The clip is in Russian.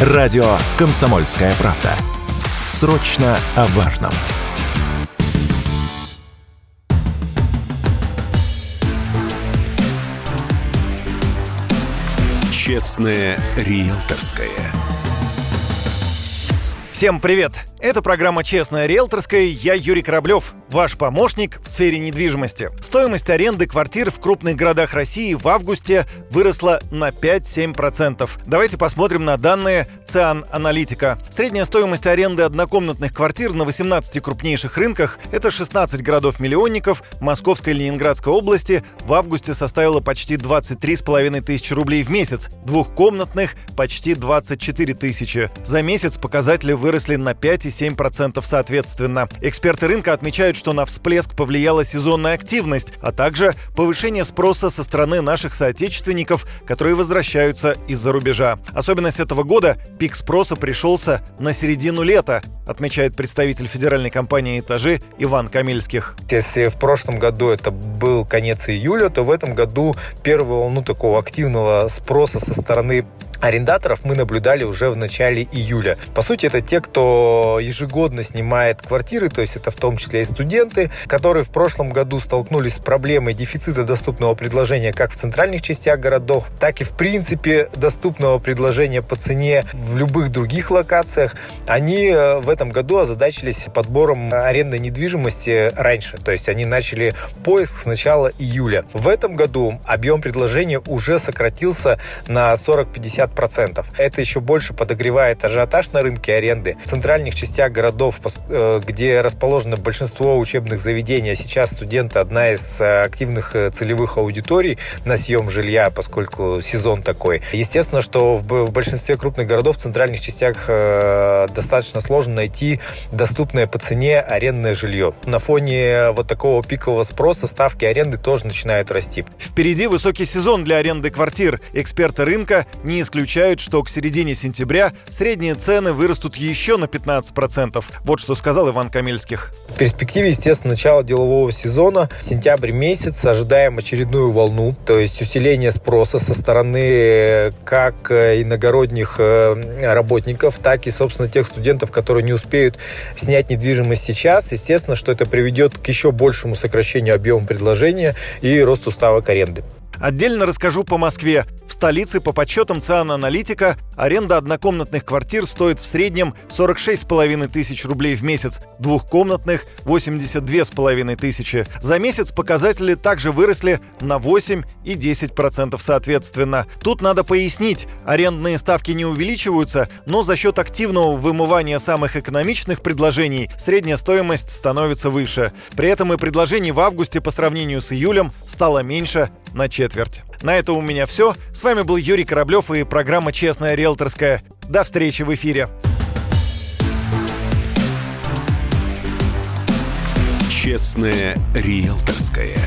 Радио «Комсомольская правда». Срочно о важном. Честное риэлторское. Всем привет! Это программа «Честная риэлторская». Я Юрий Кораблев, ваш помощник в сфере недвижимости. Стоимость аренды квартир в крупных городах России в августе выросла на 5-7%. Давайте посмотрим на данные ЦИАН Аналитика. Средняя стоимость аренды однокомнатных квартир на 18 крупнейших рынках – это 16 городов-миллионников Московской и Ленинградской области в августе составила почти 23,5 тысячи рублей в месяц, двухкомнатных – почти 24 тысячи. За месяц показатели выросли на 5 7% соответственно. Эксперты рынка отмечают, что на всплеск повлияла сезонная активность, а также повышение спроса со стороны наших соотечественников, которые возвращаются из-за рубежа. Особенность этого года – пик спроса пришелся на середину лета, отмечает представитель федеральной компании «Этажи» Иван Камильских. Если в прошлом году это был конец июля, то в этом году первую волну такого активного спроса со стороны арендаторов мы наблюдали уже в начале июля. По сути, это те, кто ежегодно снимает квартиры, то есть это в том числе и студенты, которые в прошлом году столкнулись с проблемой дефицита доступного предложения как в центральных частях городов, так и в принципе доступного предложения по цене в любых других локациях. Они э, в этом году озадачились подбором арендной недвижимости раньше, то есть они начали поиск с начала июля. В этом году объем предложения уже сократился на 40-50 50%. Это еще больше подогревает ажиотаж на рынке аренды. В центральных частях городов, э, где расположено большинство учебных заведений, а сейчас студенты одна из э, активных э, целевых аудиторий на съем жилья, поскольку сезон такой. Естественно, что в большинстве крупных городов в центральных частях достаточно сложно найти доступное по цене арендное жилье. На фоне вот такого пикового спроса ставки аренды тоже начинают расти. Впереди высокий сезон для аренды квартир. Эксперты рынка не исключают исключают, что к середине сентября средние цены вырастут еще на 15%. Вот что сказал Иван Камельских. В перспективе, естественно, начало делового сезона, сентябрь месяц, ожидаем очередную волну, то есть усиление спроса со стороны как иногородних э, работников, так и, собственно, тех студентов, которые не успеют снять недвижимость сейчас. Естественно, что это приведет к еще большему сокращению объема предложения и росту ставок аренды. Отдельно расскажу по Москве. В столице, по подсчетам ЦИАН Аналитика, аренда однокомнатных квартир стоит в среднем 46,5 тысяч рублей в месяц, двухкомнатных – 82,5 тысячи. За месяц показатели также выросли на 8 и 10% соответственно. Тут надо пояснить, арендные ставки не увеличиваются, но за счет активного вымывания самых экономичных предложений средняя стоимость становится выше. При этом и предложений в августе по сравнению с июлем стало меньше на четверть. На это у меня все. С вами был Юрий Кораблев и программа «Честная риэлторская». До встречи в эфире. «Честная риэлторская».